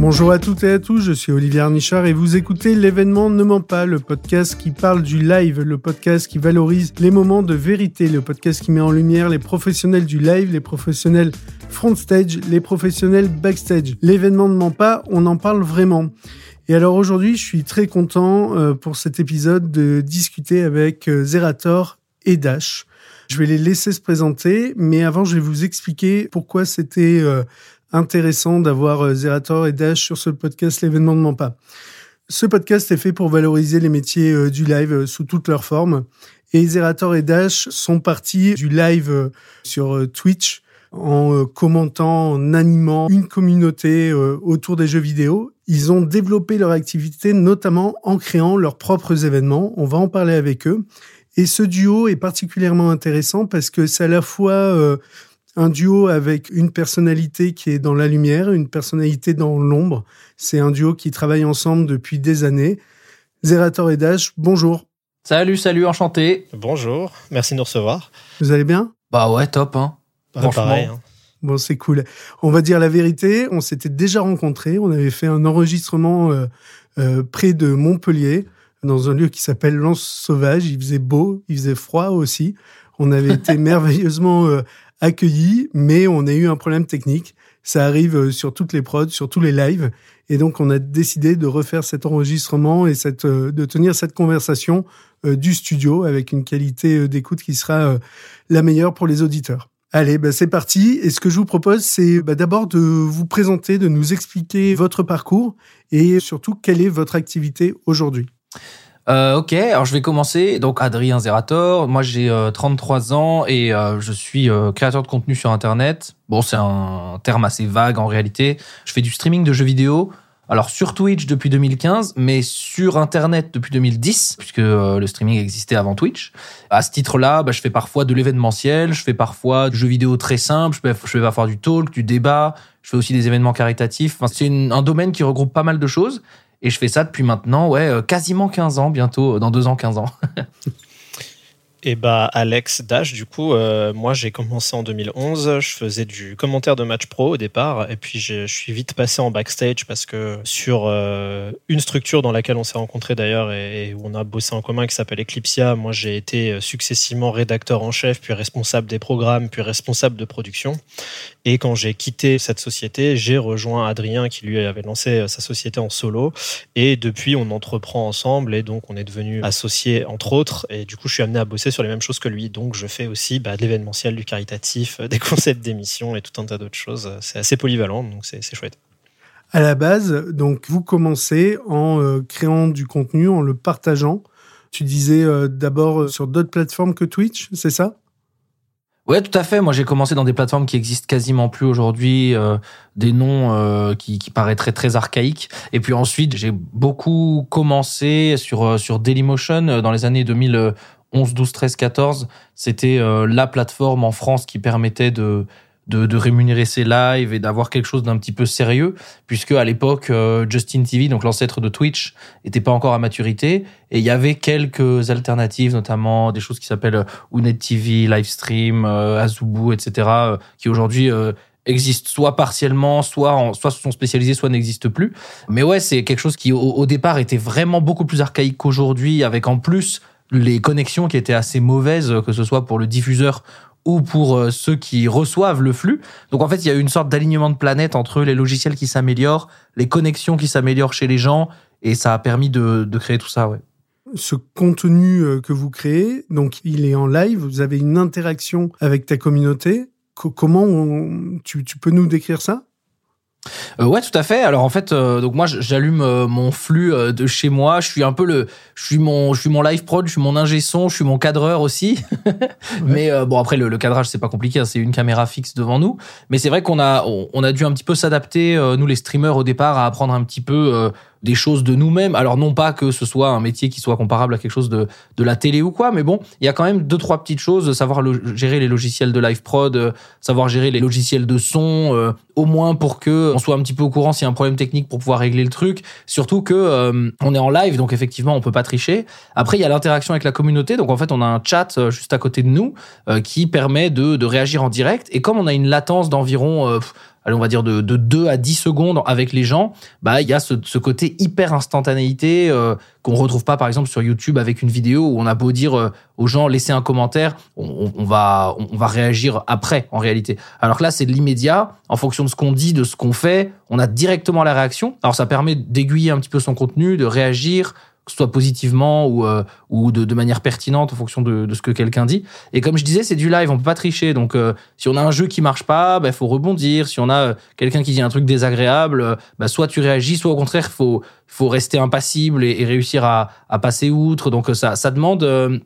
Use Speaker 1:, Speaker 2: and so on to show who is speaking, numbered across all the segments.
Speaker 1: Bonjour à toutes et à tous, je suis Olivier Arnichard et vous écoutez l'événement Ne ment pas, le podcast qui parle du live, le podcast qui valorise les moments de vérité, le podcast qui met en lumière les professionnels du live, les professionnels front stage, les professionnels backstage. L'événement Ne ment pas, on en parle vraiment. Et alors aujourd'hui, je suis très content euh, pour cet épisode de discuter avec euh, Zerator et Dash. Je vais les laisser se présenter, mais avant, je vais vous expliquer pourquoi c'était euh, intéressant d'avoir euh, Zerator et Dash sur ce podcast L'événement ne ment pas. Ce podcast est fait pour valoriser les métiers euh, du live euh, sous toutes leurs formes. Et Zerator et Dash sont partis du live sur Twitch en commentant, en animant une communauté autour des jeux vidéo. Ils ont développé leur activité notamment en créant leurs propres événements. On va en parler avec eux. Et ce duo est particulièrement intéressant parce que c'est à la fois un duo avec une personnalité qui est dans la lumière, une personnalité dans l'ombre. C'est un duo qui travaille ensemble depuis des années. Zerator et Dash, bonjour.
Speaker 2: Salut, salut, enchanté.
Speaker 3: Bonjour, merci de nous recevoir.
Speaker 1: Vous allez bien?
Speaker 2: Bah ouais, top, hein.
Speaker 3: Franchement. Pareil, hein.
Speaker 1: Bon, c'est cool. On va dire la vérité, on s'était déjà rencontrés, on avait fait un enregistrement euh, euh, près de Montpellier, dans un lieu qui s'appelle Lance Sauvage. Il faisait beau, il faisait froid aussi. On avait été merveilleusement euh, accueillis, mais on a eu un problème technique. Ça arrive euh, sur toutes les prods, sur tous les lives. Et donc, on a décidé de refaire cet enregistrement et cette, euh, de tenir cette conversation euh, du studio avec une qualité d'écoute qui sera la meilleure pour les auditeurs. Allez, bah c'est parti. Et ce que je vous propose, c'est bah, d'abord de vous présenter, de nous expliquer votre parcours et surtout quelle est votre activité aujourd'hui.
Speaker 2: Euh, ok, alors je vais commencer. Donc Adrien Zerator, moi j'ai 33 euh, ans et euh, je suis créateur de contenu sur Internet. Bon, c'est un terme assez vague en réalité. Je fais du streaming de jeux vidéo. Alors sur Twitch depuis 2015, mais sur Internet depuis 2010, puisque le streaming existait avant Twitch. À ce titre-là, bah, je fais parfois de l'événementiel, je fais parfois du jeu vidéo très simple, je, fais, je parfois du talk, du débat, je fais aussi des événements caritatifs. Enfin, c'est un domaine qui regroupe pas mal de choses. Et je fais ça depuis maintenant, ouais, euh, quasiment 15 ans, bientôt, dans deux ans, 15 ans.
Speaker 3: Et bah Alex Dash, du coup, euh, moi j'ai commencé en 2011, je faisais du commentaire de match pro au départ, et puis je suis vite passé en backstage parce que sur euh, une structure dans laquelle on s'est rencontrés d'ailleurs et, où on a bossé en commun qui s'appelle Eclipsia, moi j'ai été successivement rédacteur en chef, puis responsable des programmes, puis responsable de production. Et quand j'ai quitté cette société, j'ai rejoint Adrien qui lui avait lancé sa société en solo, et depuis on entreprend ensemble, et donc on est devenu associés entre autres, et du coup je suis amené à bosser sur les mêmes choses que lui. Donc, je fais aussi bah, de l'événementiel, du caritatif, euh, des concepts d'émissions et tout un tas d'autres choses. C'est assez polyvalent, donc c'est chouette.
Speaker 1: À la base, donc, vous commencez en euh, créant du contenu, en le partageant. Tu disais euh, d'abord sur d'autres plateformes que Twitch, c'est ça?
Speaker 2: Ouais, tout à fait. Moi, j'ai commencé dans des plateformes qui existent quasiment plus aujourd'hui, des noms qui, qui, paraîtraient très archaïques. Et puis ensuite, j'ai beaucoup commencé sur sur Dailymotion dans les années 2000. 11, 12, 13, 14, c'était euh, la plateforme en France qui permettait de, de, rémunérer ses lives et d'avoir quelque chose d'un petit peu sérieux, puisque à l'époque, euh, Justin TV, donc l'ancêtre de Twitch, n'était pas encore à maturité, et il y avait quelques alternatives, notamment des choses qui s'appellent Unet TV, Livestream, euh, Azubu, etc., qui aujourd'hui existent soit partiellement, soit soit se sont spécialisés, soit n'existent plus. Mais ouais, c'est quelque chose qui au, départ était vraiment beaucoup plus archaïque qu'aujourd'hui, avec en plus les connexions qui étaient assez mauvaises, que ce soit pour le diffuseur ou pour euh, ceux qui reçoivent le flux. Donc en fait, il y a une sorte d'alignement de planète entre les logiciels qui s'améliorent, les connexions qui s'améliorent chez les gens, et ça a permis de, créer tout ça, ouais.
Speaker 1: Ce contenu euh, que vous créez, donc il est en live, vous avez une interaction avec ta communauté. comment tu peux nous décrire ça?
Speaker 2: Euh, ouais, tout à fait. Alors en fait, euh, donc moi j'allume euh, mon flux euh, de chez moi. Je suis un peu le, je suis mon, je suis mon live prod, je suis mon ingé son, je suis mon cadreur aussi. Mais bon après le, le cadrage c'est pas compliqué, hein, c'est une caméra fixe devant nous. Mais c'est vrai qu'on a, on, a dû un petit peu s'adapter nous les streamers au départ à apprendre un petit peu des choses de nous-mêmes. Alors non pas que ce soit un métier qui soit comparable à quelque chose de, de la télé ou quoi, mais bon, il y a quand même deux trois petites choses, savoir gérer les logiciels de live prod, euh, savoir gérer les logiciels de son, euh, au moins pour que on soit un petit peu au courant s'il y a un problème technique pour pouvoir régler le truc. Surtout que euh, on est en live, donc effectivement on peut pas tricher. Après il y a l'interaction avec la communauté, donc en fait on a un chat juste à côté de nous qui permet de, de réagir en direct. Et comme on a une latence d'environ allez, on va dire de, de 2 à 10 secondes avec les gens, bah il y a ce, côté hyper instantanéité euh, qu'on retrouve pas par exemple sur YouTube avec une vidéo où on a beau dire euh, aux gens laissez un commentaire, on, va on va réagir après en réalité. Alors là c'est de l'immédiat, en fonction de ce qu'on dit, de ce qu'on fait, on a directement la réaction. Alors ça permet d'aiguiller un petit peu son contenu, de réagir, que ce soit positivement ou, euh, ou de, de, manière pertinente en fonction de, de ce que quelqu'un dit. Et comme je disais, c'est du live, on peut pas tricher. Donc, euh, si on a un jeu qui marche pas, il bah, faut rebondir. Si on a euh, quelqu'un qui dit un truc désagréable, bah, soit tu réagis, soit au contraire, il faut, faut rester impassible et, et réussir à, à, passer outre. Donc, ça, ça demande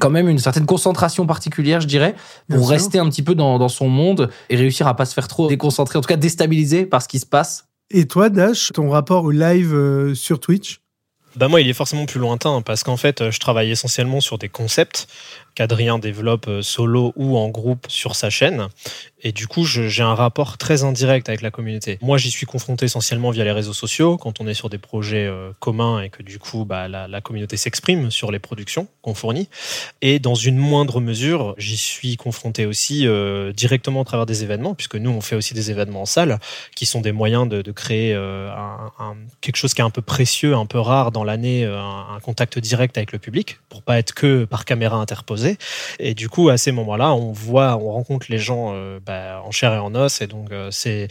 Speaker 2: quand même une certaine concentration particulière, je dirais, pour Bien rester sûr. un petit peu dans, dans son monde et réussir à pas se faire trop déconcentrer, en tout cas déstabiliser par ce qui se passe.
Speaker 1: Et toi, Dash, ton rapport au live sur Twitch?
Speaker 3: Bah moi, il est forcément plus lointain parce qu'en fait, je travaille essentiellement sur des concepts qu'Adrien développe solo ou en groupe sur sa chaîne. Et du coup, j'ai un rapport très indirect avec la communauté. Moi, j'y suis confronté essentiellement via les réseaux sociaux, quand on est sur des projets euh, communs et que du coup, bah, la, la communauté s'exprime sur les productions qu'on fournit. Et dans une moindre mesure, j'y suis confronté aussi euh, directement à travers des événements, puisque nous, on fait aussi des événements en salle, qui sont des moyens de, de créer euh, un, un, quelque chose qui est un peu précieux, un peu rare dans l'année, euh, un, un contact direct avec le public, pour pas être que par caméra interposée. Et du coup, à ces moments-là, on voit, on rencontre les gens euh, bah, en chair et en os. Et donc, euh, c'est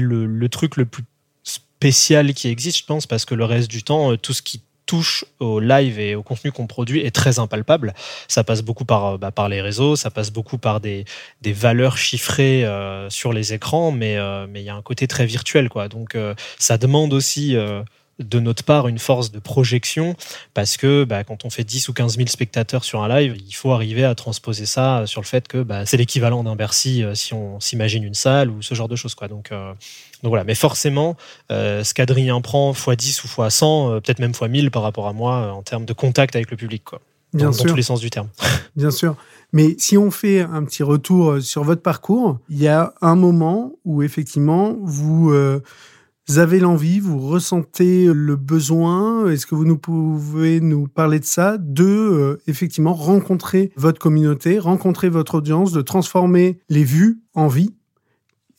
Speaker 3: le, le, truc le plus spécial qui existe, je pense, parce que le reste du temps, euh, tout ce qui touche au live et au contenu qu'on produit est très impalpable. Ça passe beaucoup par, bah, par les réseaux, ça passe beaucoup par des, des valeurs chiffrées euh, sur les écrans, mais euh, mais il y a un côté très virtuel, quoi. Donc euh, ça demande aussi de notre part une force de projection parce que bah, quand on fait 10 ou 15 000 spectateurs sur un live, il faut arriver à transposer ça sur le fait que bah, c'est l'équivalent d'un Bercy euh, si on s'imagine une salle ou ce genre de choses. Quoi. Donc, euh, donc voilà, mais forcément, euh, ce qu'Adrien prend x10 ou x100, euh, peut-être même x1000 par rapport à moi en termes de contact avec le public. Quoi.
Speaker 1: Bien
Speaker 3: dans,
Speaker 1: sûr.
Speaker 3: dans tous les sens du terme.
Speaker 1: Bien sûr. Mais si on fait un petit retour sur votre parcours, il y a un moment où effectivement vous... Euh, vous avez l'envie, vous ressentez le besoin, est-ce que vous nous pouvez nous parler de ça, de euh, effectivement rencontrer votre communauté, rencontrer votre audience, de transformer les vues en vie.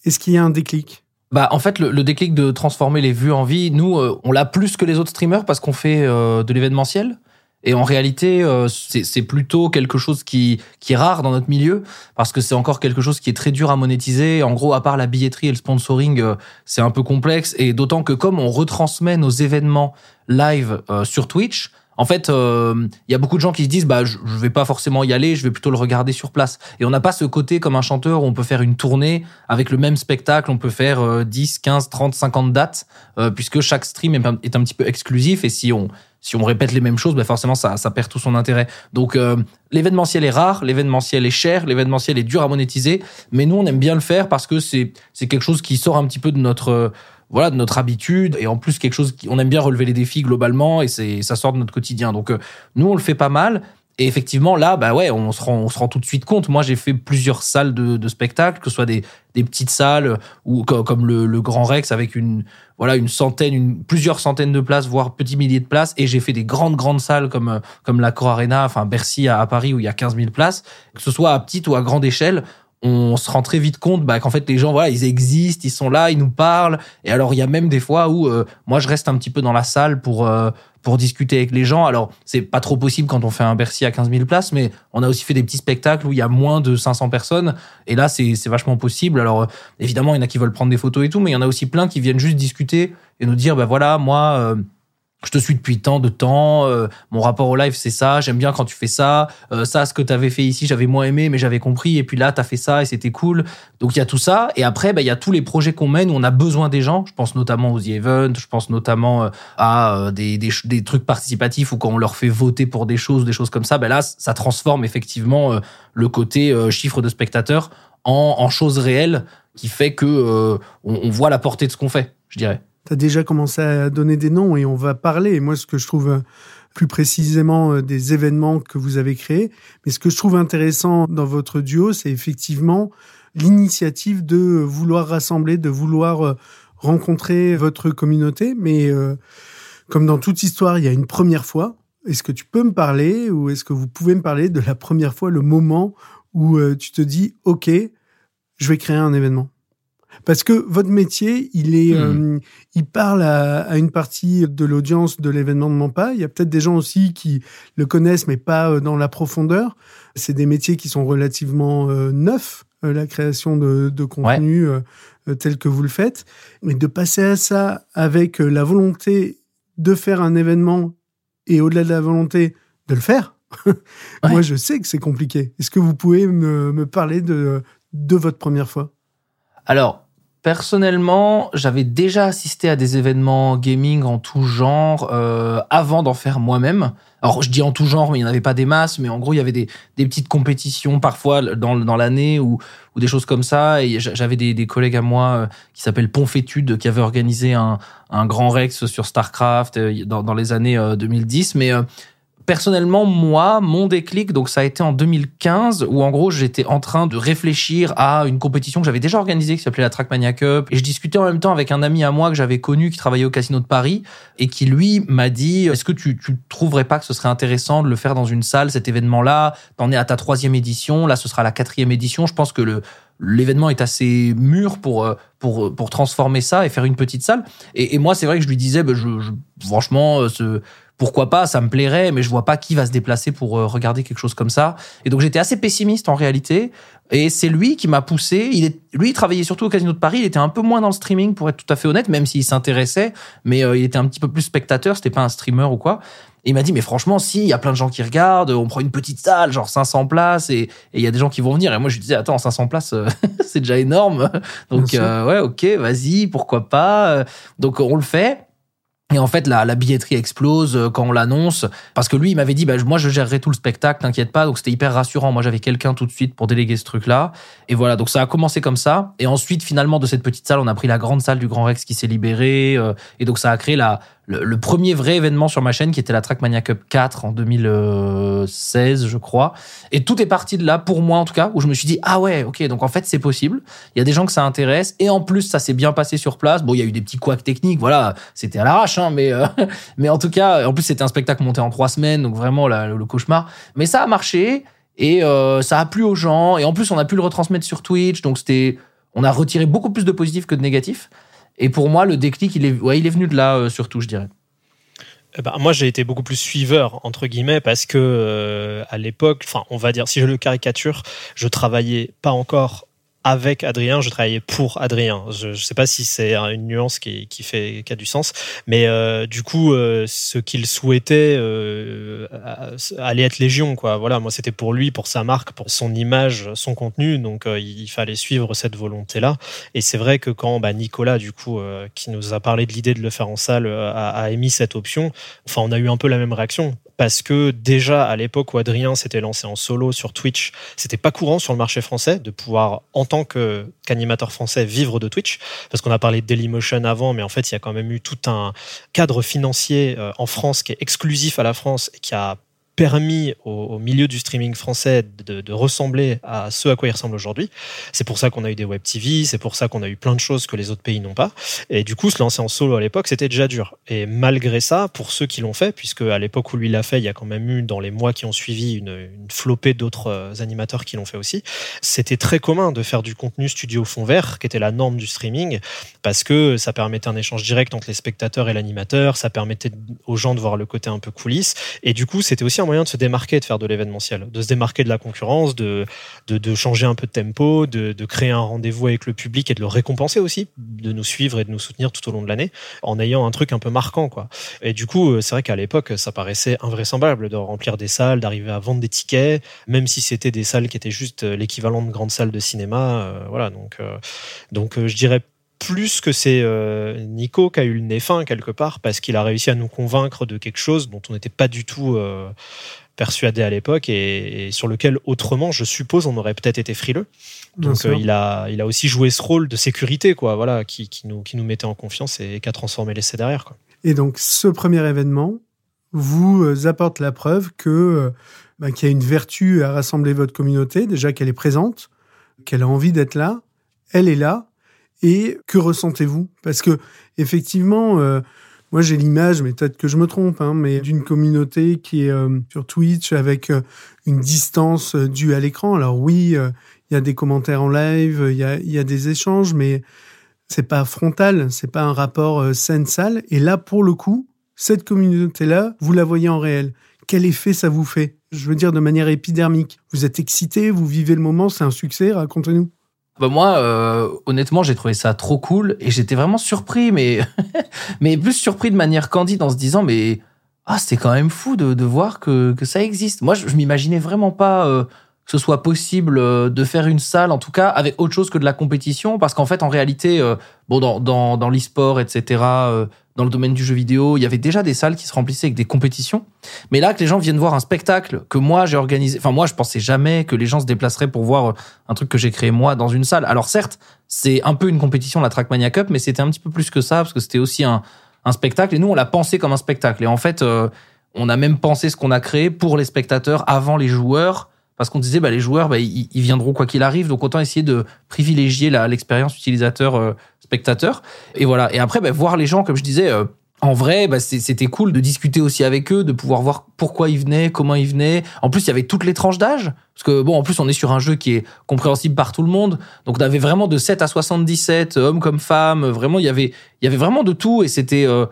Speaker 1: Est-ce qu'il y a un déclic?
Speaker 2: Bah, en fait, le, le, déclic de transformer les vues en vie, nous, euh, on l'a plus que les autres streamers parce qu'on fait euh, de l'événementiel. Et en réalité, euh, c'est plutôt quelque chose qui, qui est rare dans notre milieu, parce que c'est encore quelque chose qui est très dur à monétiser. En gros, à part la billetterie et le sponsoring, euh, c'est un peu complexe. Et d'autant que comme on retransmet nos événements live euh, sur Twitch, en fait, il euh, y a beaucoup de gens qui se disent bah je, vais pas forcément y aller, je vais plutôt le regarder sur place. Et on n'a pas ce côté comme un chanteur où on peut faire une tournée avec le même spectacle, on peut faire euh, 10, 15, 30, 50 dates euh, puisque chaque stream est, un petit peu exclusif et si on si on répète les mêmes choses, bah forcément ça, ça perd tout son intérêt. Donc euh, l'événementiel est rare, l'événementiel est cher, l'événementiel est dur à monétiser, mais nous on aime bien le faire parce que c'est c'est quelque chose qui sort un petit peu de notre voilà de notre habitude et en plus quelque chose qui, on aime bien relever les défis globalement et c'est ça sort de notre quotidien donc euh, nous on le fait pas mal et effectivement là bah ouais on se rend on se rend tout de suite compte. Moi j'ai fait plusieurs salles de, de spectacle que ce soit des, des petites salles ou comme le, le Grand Rex avec une voilà une centaine une plusieurs centaines de places voire petits milliers de places. Et j'ai fait des grandes grandes salles comme comme la Cor Arena enfin Bercy à, à Paris où il y a 15 000 places. Que ce soit à petite ou à grande échelle on se rend très vite compte bah, qu'en fait les gens voilà ils existent ils sont là ils nous parlent. Et alors il y a même des fois où euh, moi je reste un petit peu dans la salle pour euh, pour discuter avec les gens. Alors c'est pas trop possible quand on fait un Bercy à 15 000 places mais on a aussi fait des petits spectacles où il y a moins de 500 personnes. Et là c'est vachement possible. Alors euh, évidemment il y en a qui veulent prendre des photos et tout mais il y en a aussi plein qui viennent juste discuter et nous dire bah voilà moi euh, je te suis depuis tant de temps, euh, mon rapport au live c'est ça, j'aime bien quand tu fais ça, euh, ça ce que tu avais fait ici j'avais moins aimé mais j'avais compris et puis là tu as fait ça et c'était cool. Donc il y a tout ça et après bah il y a tous les projets qu'on mène où on a besoin des gens, je pense notamment aux The je pense notamment euh, à des, des, des, trucs participatifs ou quand on leur fait voter pour des choses, des choses comme ça, bah là ça transforme effectivement le côté chiffre de spectateurs en, en choses réelles qui fait que on voit la portée de ce qu'on fait, je dirais
Speaker 1: tu as déjà commencé à donner des noms et on va parler. Et moi, ce que je trouve euh, plus précisément euh, des événements que vous avez créés, mais ce que je trouve intéressant dans votre duo, c'est effectivement l'initiative de vouloir rassembler, de vouloir euh, rencontrer votre communauté. Mais comme dans toute histoire, il y a une première fois. Est-ce que tu peux me parler ou est-ce que vous pouvez me parler de la première fois, le moment où tu te dis, OK, je vais créer un événement? Parce que votre métier, il est,
Speaker 2: Hmm.
Speaker 1: euh, il parle à, à une partie de l'audience de l'événement de Mampa. Il y a peut-être des gens aussi qui le connaissent, mais pas euh, dans la profondeur. C'est des métiers qui sont relativement euh, neufs, euh, la création de, de contenu tel que vous le faites. Mais de passer à ça avec la volonté de faire un événement et au-delà de la volonté de le faire, moi je sais que c'est compliqué. Est-ce que vous pouvez me, me parler de, de votre première fois?
Speaker 2: Alors, personnellement, j'avais déjà assisté à des événements gaming en tout genre euh, avant d'en faire moi-même. Alors, je dis en tout genre, mais il n'y en avait pas des masses, mais en gros, il y avait des, des petites compétitions parfois dans, dans l'année ou, ou des choses comme ça. Et j'a- j'avais des, des collègues à moi euh, qui s'appellent Ponfétude, qui avaient organisé un, un grand Rex sur StarCraft euh, dans, dans les années euh, 2010. Mais euh, personnellement, moi, mon déclic, donc ça a été en 2015, où en gros, j'étais en train de réfléchir à une compétition que j'avais déjà organisée, qui s'appelait la Trackmania Cup. Et je discutais en même temps avec un ami à moi que j'avais connu, qui travaillait au Casino de Paris, et qui, lui, m'a dit, est-ce que tu, tu trouverais pas que ce serait intéressant de le faire dans une salle, cet événement-là? T'en es à ta troisième édition, là, ce sera la quatrième édition. Je pense que le l'événement est assez mûr pour euh, pour pour transformer ça et faire une petite salle et, moi c'est vrai que je lui disais je, je- franchement euh, ce pourquoi pas, ça me plairait, mais je vois pas qui va se déplacer pour euh, regarder quelque chose comme ça. Et donc j'étais assez pessimiste en réalité. Et c'est lui qui m'a poussé. Il est, lui, il travaillait surtout au Casino de Paris. Il était un peu moins dans le streaming, pour être tout à fait honnête, même s'il s'intéressait. Mais euh, il était un petit peu plus spectateur. C'était pas un streamer ou quoi. Et il m'a dit, mais franchement, si, il y a plein de gens qui regardent. On prend une petite salle, genre 500 places, et et il y a des gens qui vont venir. Et moi, je lui disais, attends, 500 places, euh, c'est déjà énorme. Donc, euh, ouais, ok, vas-y, pourquoi pas. Donc, on le fait. Et en fait, la, billetterie explose euh, quand on l'annonce. Parce que lui, il m'avait dit, bah, moi, je gérerai tout le spectacle, t'inquiète pas. Donc, c'était hyper rassurant. Moi, j'avais quelqu'un tout de suite pour déléguer ce truc-là. Et voilà, donc ça a commencé comme ça. Et ensuite, finalement, de cette petite salle, on a pris la grande salle du Grand Rex qui s'est libérée. euh, et donc, ça a créé la, le, le premier vrai événement sur ma chaîne qui était la Trackmania Cup 4 en 2016, je crois. Et tout est parti de là, pour moi en tout cas, où je me suis dit, ah ouais, ok, donc en fait, c'est possible. Il y a des gens que ça intéresse. Et en plus, ça s'est bien passé sur place. Bon, il y a eu des petits couacs techniques, voilà, c'était à l'arrache, hein, mais, euh, mais en tout cas, en plus, c'était un spectacle monté en trois semaines, donc vraiment le cauchemar. Mais ça a marché. Et euh, ça a plu aux gens. Et en plus, on a pu le retransmettre sur Twitch. Donc, c'était, on a retiré beaucoup plus de positifs que de négatifs. Et pour moi, le déclic, il est, ouais, il est venu de là, euh, surtout, je dirais.
Speaker 3: Eh ben, moi, j'ai été beaucoup plus suiveur entre guillemets parce que euh, à l'époque, enfin, on va dire, si je le caricature, je travaillais pas encore avec Adrien, je travaillais pour Adrien. Je ne sais pas si c'est une nuance qui, fait qui a du sens, mais euh, du coup, euh, ce qu'il souhaitait euh, allait être légion, quoi. Voilà, moi, c'était pour lui, pour sa marque, pour son image, son contenu, donc il fallait suivre cette volonté-là. Et c'est vrai que quand bah, Nicolas, du coup, qui nous a parlé de l'idée de le faire en salle, a, a émis cette option, enfin, on a eu un peu la même réaction parce que déjà à l'époque où Adrien s'était lancé en solo sur Twitch, c'était pas courant sur le marché français de pouvoir en tant qu'animateur français vivre de Twitch parce qu'on a parlé de Dailymotion avant mais en fait il y a quand même eu tout un cadre financier euh, en France qui est exclusif à la France et qui a permis au, milieu du streaming français de, ressembler à ce à quoi il ressemble aujourd'hui. C'est pour ça qu'on a eu des web TV, c'est pour ça qu'on a eu plein de choses que les autres pays n'ont pas. Et du coup, se lancer en solo à l'époque, c'était déjà dur. Et malgré ça, pour ceux qui l'ont fait, puisque à l'époque où lui l'a fait, il y a quand même eu dans les mois qui ont suivi une, flopée d'autres euh, animateurs qui l'ont fait aussi. C'était très commun de faire du contenu studio fond vert, qui était la norme du streaming, parce que ça permettait un échange direct entre les spectateurs et l'animateur, ça permettait aux gens de voir le côté un peu coulisses. Et du coup, c'était aussi un moyen de se démarquer, de faire de l'événementiel, de se démarquer de la concurrence, de, de, changer un peu de tempo, de, de créer un rendez-vous avec le public et de le récompenser aussi, de nous suivre et de nous soutenir tout au long de l'année, en ayant un truc un peu marquant, quoi. Et du coup, c'est vrai qu'à l'époque, ça paraissait invraisemblable de remplir des salles, d'arriver à vendre des tickets, même si c'était des salles qui étaient juste l'équivalent de grandes salles de cinéma, euh, voilà. Donc, euh, donc, euh, je dirais plus que c'est euh, Nico qui a eu le nez fin quelque part parce qu'il a réussi à nous convaincre de quelque chose dont on n'était pas du tout euh, persuadé à l'époque et, et, sur lequel autrement je suppose on aurait peut-être été frileux. Donc euh, il a il a aussi joué ce rôle de sécurité quoi voilà qui, qui nous qui nous mettait en confiance et qui a transformé l'essai derrière quoi.
Speaker 1: Et donc ce premier événement vous apporte la preuve que bah, qu'il y a une vertu à rassembler votre communauté déjà qu'elle est présente qu'elle a envie d'être là. Elle est là et que ressentez-vous? Parce que effectivement, euh, moi j'ai l'image, mais peut-être que je me trompe, hein, mais d'une communauté qui est euh, sur Twitch avec euh, une distance due à l'écran. Alors oui, il y a des commentaires en live, il y a, y a, des échanges, mais c'est pas frontal, c'est pas un rapport euh, scène-salle. Et là, pour le coup, cette communauté-là, vous la voyez en réel. Quel effet ça vous fait? Je veux dire de manière épidermique. Vous êtes excité, vous vivez le moment, c'est un succès, racontez-nous.
Speaker 2: Bah moi, euh, honnêtement, j'ai trouvé ça trop cool et j'étais vraiment surpris, mais mais plus surpris de manière candide en se disant mais ah c'est quand même fou de, de voir que, que ça existe. Moi, je, m'imaginais vraiment pas euh, ce soit possible euh, de faire une salle, en tout cas avec autre chose que de la compétition, parce qu'en fait, en réalité, euh, bon dans dans, dans l'e-sport, etc. euh, dans le domaine du jeu vidéo, il y avait déjà des salles qui se remplissaient avec des compétitions. Mais là, que les gens viennent voir un spectacle que moi j'ai organisé, enfin moi je pensais jamais que les gens se déplaceraient pour voir un truc que j'ai créé moi dans une salle. Alors certes, c'est un peu une compétition la Trackmania Cup, mais c'était un petit peu plus que ça parce que c'était aussi un, un spectacle et nous on l'a pensé comme un spectacle. Et en fait, euh, on a même pensé ce qu'on a créé pour les spectateurs avant les joueurs parce qu'on disait bah les joueurs bah, ils, ils viendront quoi qu'il arrive. Donc autant essayer de privilégier l'expérience utilisateur euh, spectateur. Et voilà. Et après bah, voir les gens comme je disais euh, en vrai bah, c'était cool de discuter aussi avec eux de pouvoir voir pourquoi ils venaient comment ils venaient. En plus il y avait toutes les tranches d'âge. Parce que bon en plus on est sur un jeu qui est compréhensible par tout le monde. Donc on avait vraiment de 7 à 77 hommes comme femmes. Vraiment il y avait il y avait vraiment de tout. Et c'était euh,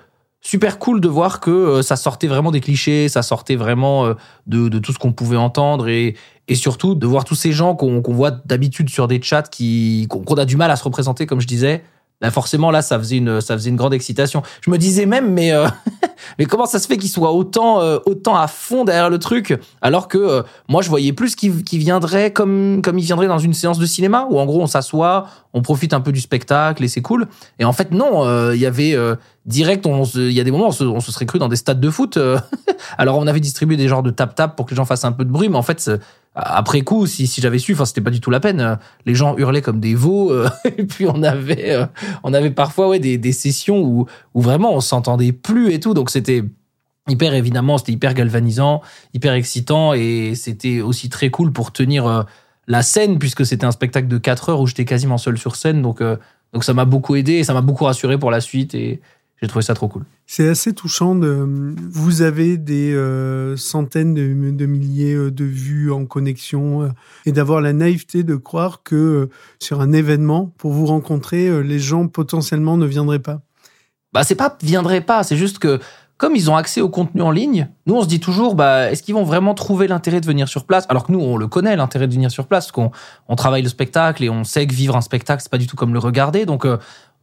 Speaker 2: super cool de voir que euh, ça sortait vraiment des clichés, ça sortait vraiment euh, de, tout ce qu'on pouvait entendre et, surtout de voir tous ces gens qu'on voit d'habitude sur des chats qui qu'on a du mal à se représenter, comme je disais. Bah forcément là, ça faisait une ça faisait une grande excitation. Je me disais même, mais euh, mais comment ça se fait qu'ils soient autant euh, autant à fond derrière le truc alors que euh, moi je voyais plus qu'ils qu'ils viendraient comme comme ils viendraient dans une séance de cinéma où en gros on s'assoit, on profite un peu du spectacle et c'est cool. Et en fait non, euh, il y avait euh, direct, on il y a des moments, on se, on se serait cru dans des stades de foot. euh. Alors, on avait distribué des genres de tap-tap pour que les gens fassent un peu de bruit, mais en fait, après coup, si, si j'avais su, enfin, c'était pas du tout la peine. euh, Les gens hurlaient comme des veaux, euh, et puis on avait, euh, on avait parfois ouais des, des sessions où, où vraiment on s'entendait plus et tout, donc c'était hyper évidemment, c'était hyper galvanisant, hyper excitant, et c'était aussi très cool pour tenir euh, la scène puisque c'était un spectacle de 4 heures où j'étais quasiment seul sur scène, donc donc ça m'a beaucoup aidé et ça m'a beaucoup rassuré pour la suite et j'ai trouvé ça trop cool.
Speaker 1: C'est assez touchant. De, vous avez des euh, centaines de, de milliers euh, de vues en connexion euh, et d'avoir la naïveté de croire que euh, sur un événement, pour vous rencontrer, euh, les gens potentiellement ne viendraient pas.
Speaker 2: Bah c'est pas viendrait pas, c'est juste que comme ils ont accès au contenu en ligne, nous on se dit toujours bah est-ce qu'ils vont vraiment trouver l'intérêt de venir sur place? Alors que nous on le connaît l'intérêt de venir sur place parce qu'on on travaille le spectacle et on sait que vivre un spectacle c'est pas du tout comme le regarder donc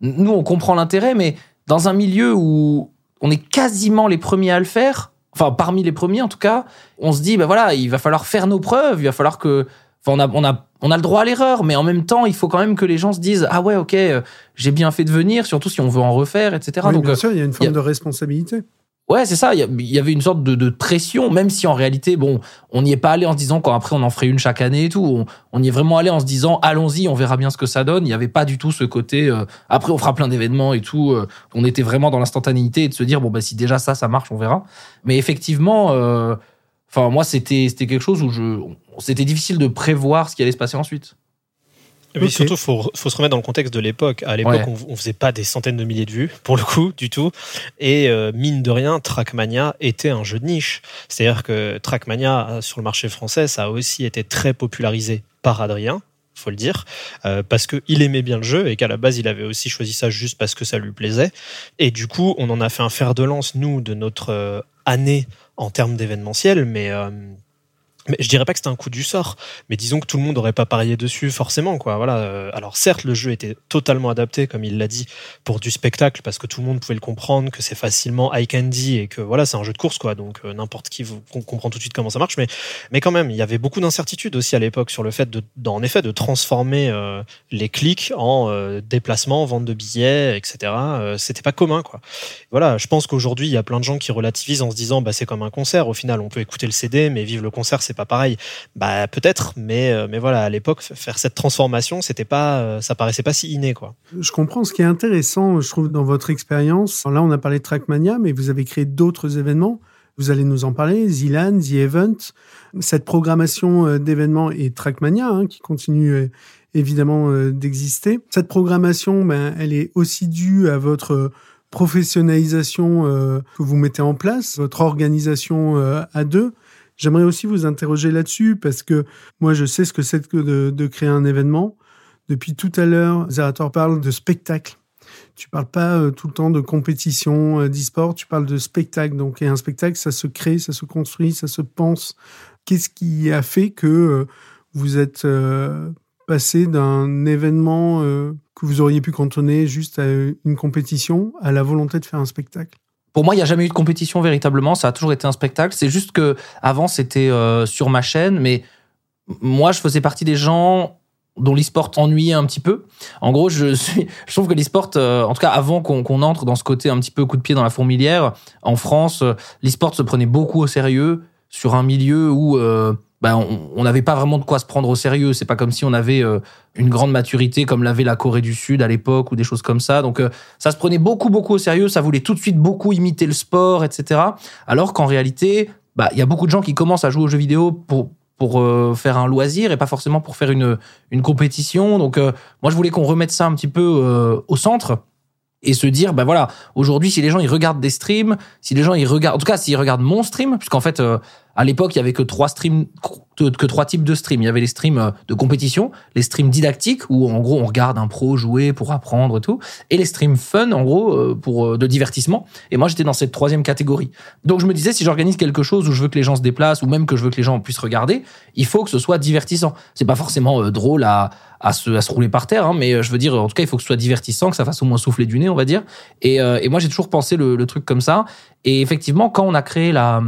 Speaker 2: nous on comprend l'intérêt mais dans un milieu où on est quasiment les premiers à le faire, enfin parmi les premiers en tout cas, on se dit bah voilà, il va falloir faire nos preuves, il va falloir que enfin on a on a on a le droit à l'erreur mais en même temps, il faut quand même que les gens se disent ah ouais, OK, euh, j'ai bien fait de venir surtout si on veut en refaire etc.
Speaker 1: Oui,
Speaker 2: donc
Speaker 1: bien
Speaker 2: euh,
Speaker 1: sûr, il y a une forme
Speaker 2: a-
Speaker 1: de responsabilité.
Speaker 2: Ouais, c'est ça. Il y avait une sorte de, de pression, même si en réalité, bon, on n'y est pas allé en se disant qu'après on en ferait une chaque année et tout. On, on y est vraiment allé en se disant, allons-y, on verra bien ce que ça donne. Il n'y avait pas du tout ce côté. euh, après, on fera plein d'événements et tout. euh, on était vraiment dans l'instantanéité et de se dire, bon bah si déjà ça, ça marche, on verra. Mais effectivement, euh, enfin moi, c'était c'était quelque chose où je, c'était difficile de prévoir ce qui allait se passer ensuite.
Speaker 1: Ok.
Speaker 3: surtout, faut, faut se remettre dans le contexte de l'époque. À l'époque,
Speaker 2: Ouais.
Speaker 3: on, on faisait pas des centaines de milliers de vues, pour le coup, du tout. Et euh, mine de rien, Trackmania était un jeu de niche. C'est-à-dire que Trackmania, euh, sur le marché français, ça a aussi été très popularisé par Adrien, faut le dire, euh, parce qu'il aimait bien le jeu et qu'à la base, il avait aussi choisi ça juste parce que ça lui plaisait. Et du coup, on en a fait un fer de lance, nous, de notre euh, année en termes d'événementiel, mais... mais je dirais pas que c'était un coup du sort, mais disons que tout le monde n'aurait pas parié dessus forcément quoi. Voilà. euh, Alors certes, le jeu était totalement adapté, comme il l'a dit, pour du spectacle parce que tout le monde pouvait le comprendre, que c'est facilement eye candy et que voilà, c'est un jeu de course quoi. Donc euh, n'importe qui comprend tout de suite comment ça marche. Mais mais quand même, il y avait beaucoup d'incertitudes aussi à l'époque sur le fait de, d'en effet, de transformer euh, les clics en euh, déplacements, vente de billets, etc. C'était pas commun quoi. Voilà, je pense qu'aujourd'hui, il y a plein de gens qui relativisent en se disant, bah c'est comme un concert. Au final, on peut écouter le CD, mais vivre le concert, c'est pas pareil. Bah peut-être, mais euh, mais voilà, à l'époque, faire cette transformation, c'était pas, euh, ça paraissait pas si inné quoi.
Speaker 1: Je comprends ce qui est intéressant, je trouve, dans votre expérience. Là, on a parlé de Trackmania, mais vous avez créé d'autres événements. Vous allez nous en parler, Zilan, The Event. Cette programmation euh, d'événements et Trackmania, hein, qui continue évidemment d'exister. Cette programmation, ben, elle est aussi due à votre professionnalisation que vous mettez en place, votre organisation à deux. J'aimerais aussi vous interroger là-dessus parce que moi, je sais ce que c'est de, de créer un événement. Depuis tout à l'heure, Zerator parle de spectacle. Tu parles pas euh, tout le temps de compétition euh, d'e-sport, tu parles de spectacle. Donc, et un spectacle, ça se crée, ça se construit, ça se pense. Qu'est-ce qui a fait que euh, vous êtes passé d'un événement que vous auriez pu cantonner juste à une compétition à la volonté de faire un spectacle?
Speaker 2: Pour moi, il n'y a jamais eu de compétition véritablement. Ça a toujours été un spectacle. C'est juste que avant, c'était sur ma chaîne, mais moi, je faisais partie des gens dont l'e-sport ennuyait un petit peu. En gros, je, suis, trouve que l'e-sport, euh, en tout cas avant qu'on entre dans ce côté un petit peu coup de pied dans la fourmilière, en France, euh, l'e-sport se prenait beaucoup au sérieux sur un milieu où euh, ben, on n'avait pas vraiment de quoi se prendre au sérieux. C'est pas comme si on avait une grande maturité comme l'avait la Corée du Sud à l'époque ou des choses comme ça. Donc ça se prenait beaucoup beaucoup au sérieux. Ça voulait tout de suite beaucoup imiter le sport, etc. Alors qu'en réalité, bah, il y a beaucoup de gens qui commencent à jouer aux jeux vidéo pour pour euh, faire un loisir et pas forcément pour faire une, une compétition. Donc, euh, moi, je voulais qu'on remette ça un petit peu euh, au centre et se dire, ben voilà, aujourd'hui, si les gens ils regardent des streams, si les gens ils regardent, en tout cas, s'ils regardent mon stream, puisqu'en fait, à l'époque, il y avait que trois streams, que trois types de streams. Il y avait les streams euh, de compétition, les streams didactiques où en gros on regarde un pro jouer pour apprendre et tout, et les streams fun en gros euh, pour euh, de divertissement. Et moi j'étais dans cette troisième catégorie. Donc je me disais si j'organise quelque chose où je veux que les gens se déplacent ou même que je veux que les gens puissent regarder, il faut que ce soit divertissant. C'est pas forcément drôle à se, à se rouler par terre, hein, mais je veux dire en tout cas il faut que ce soit divertissant, que ça fasse au moins souffler du nez on va dire. Et, et moi j'ai toujours pensé le truc comme ça. Et effectivement quand on a créé la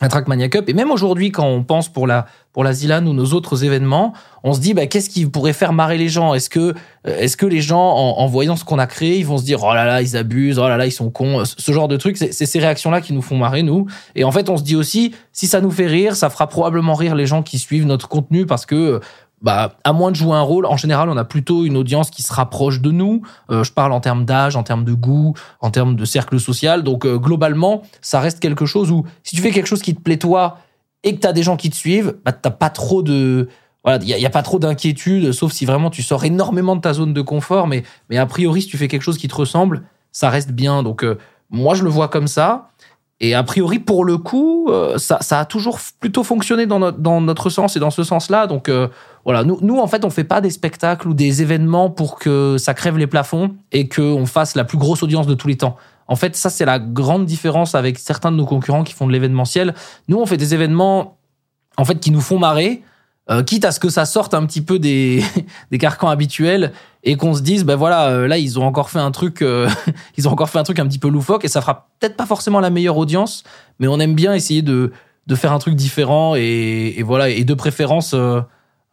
Speaker 2: la Trackmania Cup. Et même aujourd'hui, quand on pense pour la pour la Zilan ou nos autres événements, on se dit bah, qu'est-ce qui pourrait faire marrer les gens? Est-ce que euh, est-ce que les gens en, voyant ce qu'on a créé, ils vont se dire oh là là ils abusent, oh là là ils sont cons, ce genre de trucs. C'est ces réactions-là qui nous font marrer nous. Et en fait, on se dit aussi si ça nous fait rire, ça fera probablement rire les gens qui suivent notre contenu parce que bah, à moins de jouer un rôle, en général, on a plutôt une audience qui se rapproche de nous. Euh, je parle en termes d'âge, en termes de goût, en termes de cercle social. Donc, euh, globalement, ça reste quelque chose où, si tu fais quelque chose qui te plaît toi et que tu as des gens qui te suivent, bah, t'as pas trop de, voilà, il y, a, pas trop d'inquiétude, sauf si vraiment tu sors énormément de ta zone de confort. Mais, mais a priori, si tu fais quelque chose qui te ressemble, ça reste bien. Donc, euh, moi, je le vois comme ça. Et a priori, pour le coup, ça, ça a toujours plutôt fonctionné dans notre, dans notre sens et dans ce sens-là. Donc, voilà, nous, nous, en fait, on fait pas des spectacles ou des événements pour que ça crève les plafonds et qu'on fasse la plus grosse audience de tous les temps. En fait, ça, c'est la grande différence avec certains de nos concurrents qui font de l'événementiel. Nous, on fait des événements, en fait, qui nous font marrer, euh, quitte à ce que ça sorte un petit peu des, des carcans habituels et qu'on se dise, ben voilà, euh, là, ils ont encore fait un truc, euh, ils ont encore fait un truc un petit peu loufoque et ça fera peut-être pas forcément la meilleure audience, mais on aime bien essayer de, de faire un truc différent et, et voilà, et de préférence,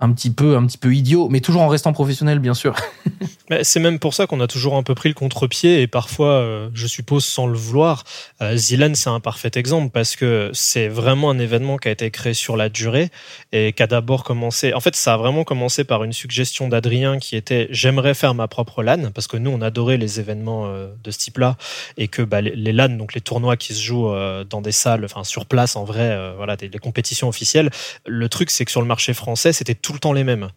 Speaker 2: un petit peu un petit peu idiot mais toujours en restant professionnel bien sûr.
Speaker 3: C'est même pour ça qu'on a toujours un peu pris le contre-pied et parfois euh, je suppose sans le vouloir euh, Zilan c'est un parfait exemple parce que c'est vraiment un événement qui a été créé sur la durée et qui a d'abord commencé en fait ça a vraiment commencé par une suggestion d'Adrien qui était j'aimerais faire ma propre LAN parce que nous on adorait les événements euh, de ce type-là et que bah, les, LAN donc les tournois qui se jouent dans des salles enfin sur place en vrai voilà des compétitions officielles le truc c'est que sur le marché français c'était tout le temps les mêmes.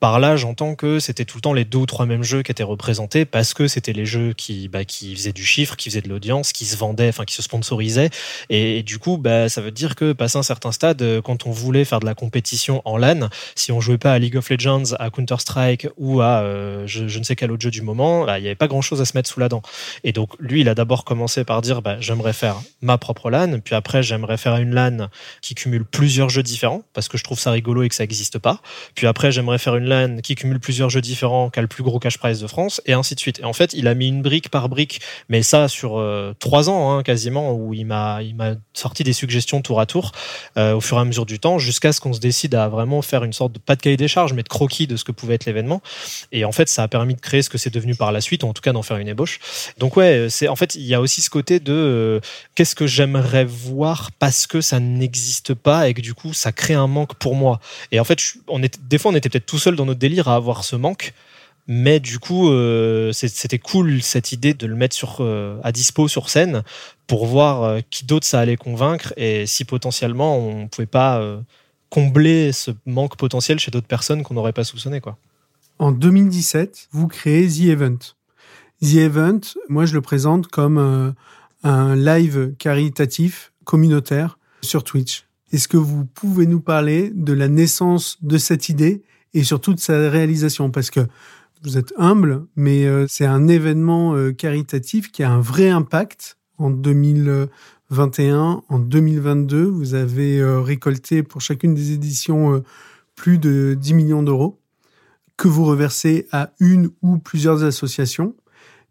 Speaker 3: Par là, j'entends que c'était tout le temps les deux ou trois mêmes jeux qui étaient représentés parce que c'était les jeux qui, bah, qui faisaient du chiffre, qui faisaient de l'audience, qui se vendaient, enfin qui se sponsorisaient. Et, du coup, bah, ça veut dire que passé un certain stade, euh, quand on voulait faire de la compétition en LAN, si on jouait pas à League of Legends, à Counter Strike ou à euh, je, ne sais quel autre jeu du moment, bah, il n'y avait pas grand chose à se mettre sous la dent. Et donc lui, il a d'abord commencé par dire bah, j'aimerais faire ma propre LAN, puis après j'aimerais faire une LAN qui cumule plusieurs jeux différents parce que je trouve ça rigolo et que ça n'existe pas. Puis après j'aimerais faire une Qui cumule plusieurs jeux différents, qui a le plus gros cash prize de France, et ainsi de suite. Et en fait, il a mis une brique par brique, mais ça sur euh, trois ans hein, quasiment, où il m'a il m'a sorti des suggestions tour à tour euh, au fur et à mesure du temps, jusqu'à ce qu'on se décide à vraiment faire une sorte de pas de cahier des charges, mais de croquis de ce que pouvait être l'événement. Et en fait, ça a permis de créer ce que c'est devenu par la suite, ou en tout cas d'en faire une ébauche. Donc ouais, c'est en fait il y a aussi ce côté de euh, qu'est-ce que j'aimerais voir parce que ça n'existe pas et que du coup ça crée un manque pour moi. Et en fait, on est des fois on était peut-être tout seul dans notre délire à avoir ce manque. Mais du coup, euh, c'était cool cette idée de le mettre sur, euh, à dispo sur scène pour voir euh, qui d'autre ça allait convaincre et si potentiellement on pouvait pas combler ce manque potentiel chez d'autres personnes qu'on n'aurait pas soupçonné. Quoi.
Speaker 1: En 2017, vous créez The Event. The Event, moi je le présente comme un live caritatif communautaire sur Twitch. Est-ce que vous pouvez nous parler de la naissance de cette idée et surtout de sa réalisation. Parce que vous êtes humble, mais euh, c'est un événement euh, caritatif qui a un vrai impact. En 2021, en 2022, vous avez euh, récolté pour chacune des éditions plus de 10 millions d'euros que vous reversez à une ou plusieurs associations.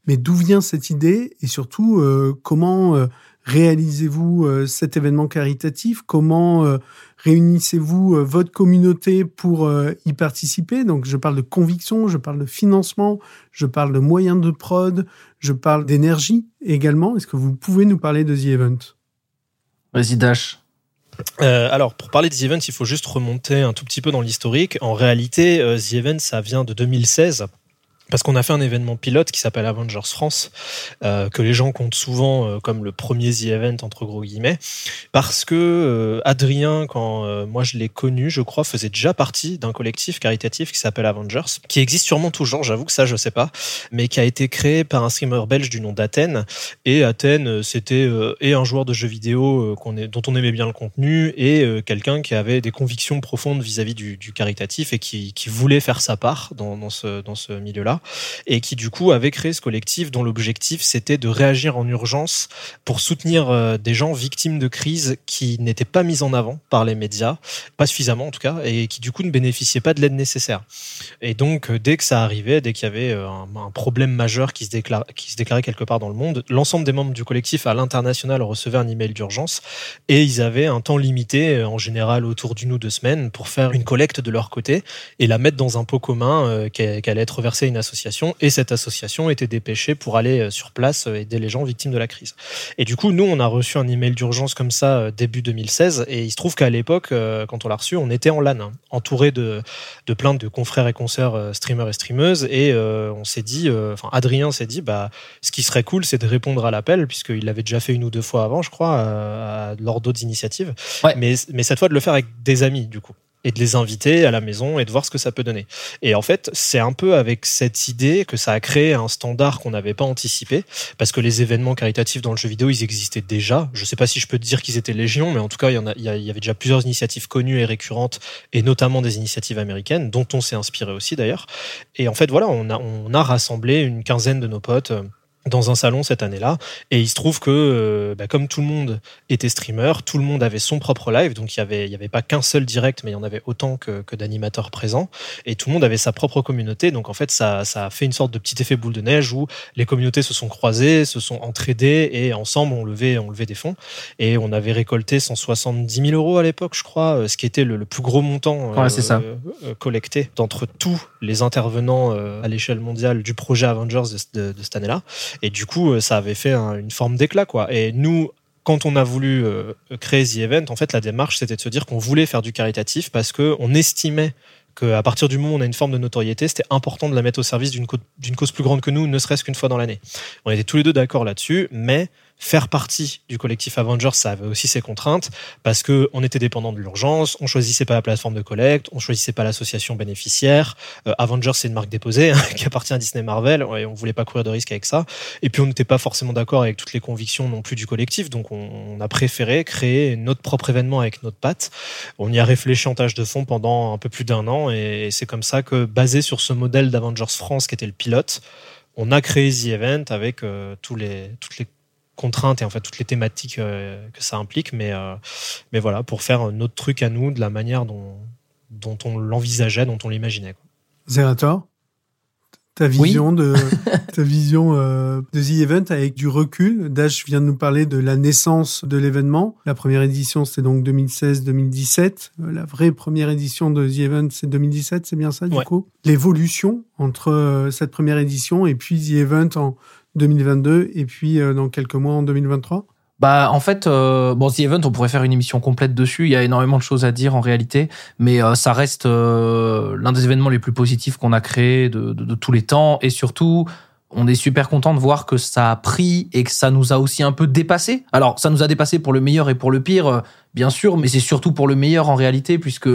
Speaker 1: Mais d'où vient cette idée et surtout comment réalisez-vous cet événement caritatif? Comment Réunissez-vous euh, votre communauté pour euh, y participer? Donc, je parle de conviction, je parle de financement, je parle de moyens de prod, je parle d'énergie également. Est-ce que vous pouvez nous parler de The Event?
Speaker 2: Vas-y, Dash.
Speaker 3: Euh, alors, pour parler de The Event, il faut juste remonter un tout petit peu dans l'historique. En réalité, The Event, ça vient de 2016 parce qu'on a fait un événement pilote qui s'appelle Avengers France, euh, que les gens comptent souvent euh, comme le premier The Event entre gros guillemets, parce que euh, Adrien, quand moi je l'ai connu, je crois, faisait déjà partie d'un collectif caritatif qui s'appelle Avengers, qui existe sûrement toujours, j'avoue que ça je sais pas, mais qui a été créé par un streamer belge du nom d'Athènes. Et Athènes, c'était et un joueur de jeux vidéo dont on aimait bien le contenu, et quelqu'un qui avait des convictions profondes vis-à-vis du, caritatif et qui, voulait faire sa part dans ce milieu-là et qui du coup avait créé ce collectif dont l'objectif c'était de réagir en urgence pour soutenir euh, des gens victimes de crises qui n'étaient pas mis en avant par les médias, pas suffisamment en tout cas, et qui du coup ne bénéficiaient pas de l'aide nécessaire. Et donc euh, dès que ça arrivait, dès qu'il y avait euh, un, problème majeur qui se, déclare, qui se déclarait quelque part dans le monde, l'ensemble des membres du collectif à l'international recevaient un email d'urgence et ils avaient un temps limité, en général autour d'une ou deux semaines, pour faire une collecte de leur côté et la mettre dans un pot commun qui allait être versé à une association et cette association était dépêchée pour aller euh, sur place euh, aider les gens victimes de la crise. Et du coup, nous, on a reçu un email d'urgence comme ça euh, début 2016 et il se trouve qu'à l'époque, quand on l'a reçu, on était en LAN, hein, entouré de, de plein de confrères et consoeurs streamers et streameuses et on s'est dit, enfin Adrien s'est dit, bah ce qui serait cool, c'est de répondre à l'appel puisqu'il l'avait déjà fait une ou deux fois avant, je crois, lors d'autres initiatives. Mais, mais cette fois de le faire avec des amis, du coup et de les inviter à la maison et de voir ce que ça peut donner. Et en fait, c'est un peu avec cette idée que ça a créé un standard qu'on n'avait pas anticipé, parce que les événements caritatifs dans le jeu vidéo, ils existaient déjà. Je sais pas si je peux te dire qu'ils étaient légion, mais en tout cas, il y, y avait déjà plusieurs initiatives connues et récurrentes, et notamment des initiatives américaines, dont on s'est inspiré aussi d'ailleurs. Et en fait, voilà, on a, on a rassemblé une quinzaine de nos potes euh, dans un salon cette année-là. Et il se trouve que, euh, bah, comme tout le monde était streamer, tout le monde avait son propre live. Donc il y avait, il y avait pas qu'un seul direct, mais il y en avait autant que, que d'animateurs présents. Et tout le monde avait sa propre communauté. Donc en fait, ça, ça a fait une sorte de petit effet boule de neige où les communautés se sont croisées, se sont entraidées et ensemble on levait, on levait des fonds. Et on avait récolté 170 000 euros à l'époque, je crois, euh, ce qui était le, plus gros montant
Speaker 2: ouais, ça.
Speaker 3: Euh, collecté d'entre tous les intervenants à l'échelle mondiale du projet Avengers de, de, de cette année-là. Et du coup, euh, ça avait fait une forme d'éclat, quoi. Et nous, quand on a voulu euh, créer The Event, en fait, la démarche, c'était de se dire qu'on voulait faire du caritatif parce qu'on estimait qu'à partir du moment où on a une forme de notoriété, c'était important de la mettre au service d'une cause plus grande que nous, ne serait-ce qu'une fois dans l'année. On était tous les deux d'accord là-dessus, mais faire partie du collectif Avengers, ça avait aussi ses contraintes parce que on était dépendant de l'urgence, on choisissait pas la plateforme de collecte, on choisissait pas l'association bénéficiaire. Euh, Avengers, c'est une marque déposée hein, qui appartient à Disney Marvel et on voulait pas courir de risque avec ça. Et puis on n'était pas forcément d'accord avec toutes les convictions non plus du collectif, donc on, a préféré créer notre propre événement avec notre patte. On y a réfléchi en tâche de fond pendant un peu plus d'un an et c'est comme ça que basé sur ce modèle d'Avengers France qui était le pilote, on a créé The Event avec euh, tous les, toutes les contraintes et en fait toutes les thématiques euh, que ça implique, mais, euh, mais voilà, pour faire notre truc à nous de la manière dont, dont on l'envisageait, dont on l'imaginait.
Speaker 1: Zerator ta vision de ta vision euh, de The Event avec du recul. Dash vient de nous parler de la naissance de l'événement. La première édition c'était donc 2016-2017. La vraie première édition de The Event c'est 2017, c'est bien ça du coup? L'évolution entre cette première édition et puis The Event en 2022 et puis euh, dans quelques mois en 2023
Speaker 2: bah en fait, euh, bon The Event, on pourrait faire une émission complète dessus. Il y a énormément de choses à dire en réalité, mais euh, ça reste l'un des événements les plus positifs qu'on a créé de, de, tous les temps. Et surtout, on est super content de voir que ça a pris et que ça nous a aussi un peu dépassé. Alors, ça nous a dépassé pour le meilleur et pour le pire, bien sûr, mais c'est surtout pour le meilleur en réalité, puisque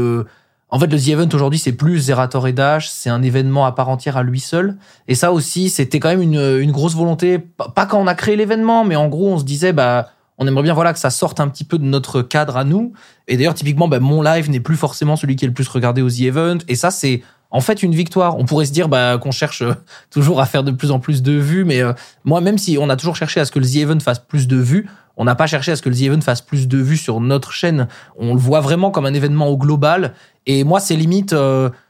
Speaker 2: en fait, le The Event aujourd'hui, c'est plus Zerator et Dash, c'est un événement à part entière à lui seul. Et ça aussi, c'était quand même une, une, grosse volonté, pas quand on a créé l'événement, mais en gros, on se disait, bah, on aimerait bien voilà que ça sorte un petit peu de notre cadre à nous. Et d'ailleurs, typiquement, bah, mon live n'est plus forcément celui qui est le plus regardé au The Event. Et ça, c'est en fait une victoire. On pourrait se dire bah, qu'on cherche toujours à faire de plus en plus de vues, mais moi, même si on a toujours cherché à ce que le The Event fasse plus de vues, on n'a pas cherché à ce que le The Event fasse plus de vues sur notre chaîne. On le voit vraiment comme un événement au global. Et moi, c'est limite,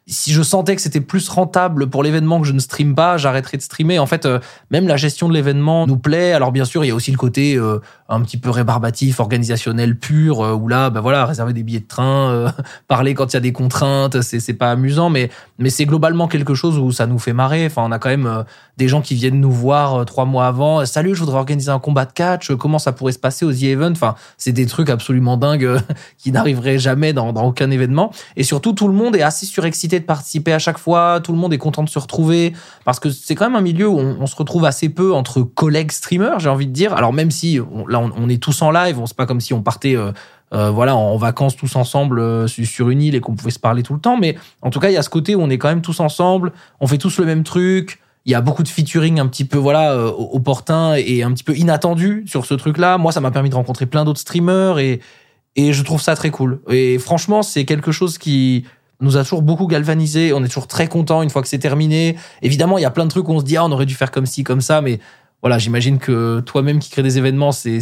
Speaker 2: si je sentais que c'était plus rentable pour l'événement que je ne stream pas, j'arrêterais de streamer. En fait, euh, même la gestion de l'événement nous plaît. Alors bien sûr, il y a aussi le côté euh, un petit peu rébarbatif, organisationnel pur, euh, où là, ben voilà, réserver des billets de train, parler quand il y a des contraintes, c'est c'est pas amusant, mais mais c'est globalement quelque chose où ça nous fait marrer. Enfin, on a quand même des gens qui viennent nous voir trois mois avant. Salut, je voudrais organiser un combat de catch. Comment ça pourrait se passer aux The Event? Enfin, c'est des trucs absolument dingues qui n'arriveraient jamais dans, dans aucun événement. Et surtout, tout le monde est assez surexcité de participer à chaque fois, tout le monde est content de se retrouver, parce que c'est quand même un milieu où on, se retrouve assez peu entre collègues streamers, j'ai envie de dire. Alors même si là on, est tous en live, on c'est pas comme si on partait euh, euh, voilà en vacances tous ensemble euh, sur une île et qu'on pouvait se parler tout le temps, mais en tout cas il y a ce côté où on est quand même tous ensemble, on fait tous le même truc. Il y a beaucoup de featuring un petit peu voilà opportun et un petit peu inattendu sur ce truc-là. Moi, ça m'a permis de rencontrer plein d'autres streamers et et je trouve ça très cool. Et franchement, c'est quelque chose qui nous a toujours beaucoup galvanisé. On est toujours très content une fois que c'est terminé. Évidemment, il y a plein de trucs où on se dit ah on aurait dû faire comme ci comme ça, mais voilà, j'imagine que toi-même qui crée des événements, c'est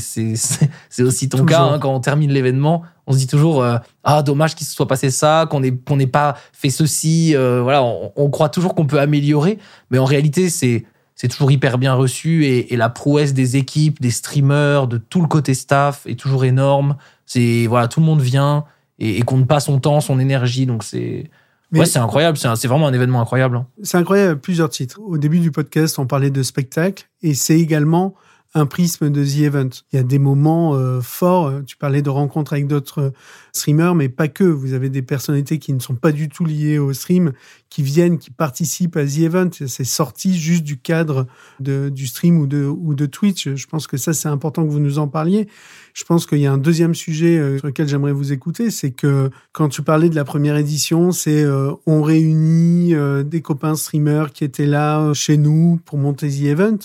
Speaker 2: aussi ton cas. Hein, quand on termine l'événement, on se dit toujours euh, ah dommage qu'il se soit passé ça, qu'on ait qu'on n'ait pas fait ceci. Euh, voilà, on, croit toujours qu'on peut améliorer, mais en réalité c'est c'est toujours hyper bien reçu et, et, la prouesse des équipes, des streamers, de tout le côté staff est toujours énorme. C'est voilà, tout le monde vient et, et compte pas son temps, son énergie. Donc c'est ouais, c'est incroyable. C'est vraiment un événement incroyable. Hein.
Speaker 1: C'est incroyable plusieurs titres. Au début du podcast, on parlait de spectacle et c'est également un prisme de The Event. Il y a des moments euh, forts. Tu parlais de rencontres avec d'autres streamers, mais pas que. Vous avez des personnalités qui ne sont pas du tout liées au stream, qui viennent, qui participent à The Event. C'est sorti juste du cadre de, du stream ou de, ou de Twitch. Je pense que ça, c'est important que vous nous en parliez. Je pense qu'il y a un deuxième sujet euh, sur lequel j'aimerais vous écouter, c'est que quand tu parlais de la première édition, c'est euh, on réunit des copains streamers qui étaient là chez nous pour monter The Event.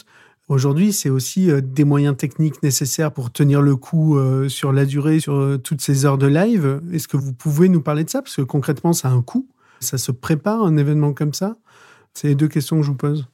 Speaker 1: Aujourd'hui, c'est aussi euh, des moyens techniques nécessaires pour tenir le coup euh, sur la durée, sur euh, toutes ces heures de live. Est-ce que vous pouvez nous parler de ça? Parce que concrètement, ça a un coût. Ça se prépare, un événement comme ça? C'est les deux questions que je vous pose.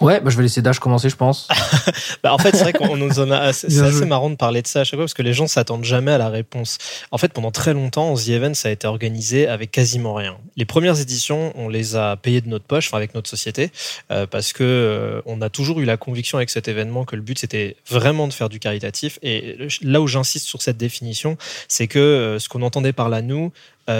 Speaker 2: Ouais, bah je vais laisser Dash commencer, je pense.
Speaker 3: bah en fait, c'est vrai qu'on nous en a. C'est assez marrant de parler de ça à chaque fois parce que les gens s'attendent jamais à la réponse. En fait, pendant très longtemps, The Event, ça a été organisé avec quasiment rien. Les premières éditions, on les a payées de notre poche, enfin avec notre société, euh, parce que euh, on a toujours eu la conviction avec cet événement que le but c'était vraiment de faire du caritatif. Et là où j'insiste sur cette définition, c'est que euh, ce qu'on entendait par là nous,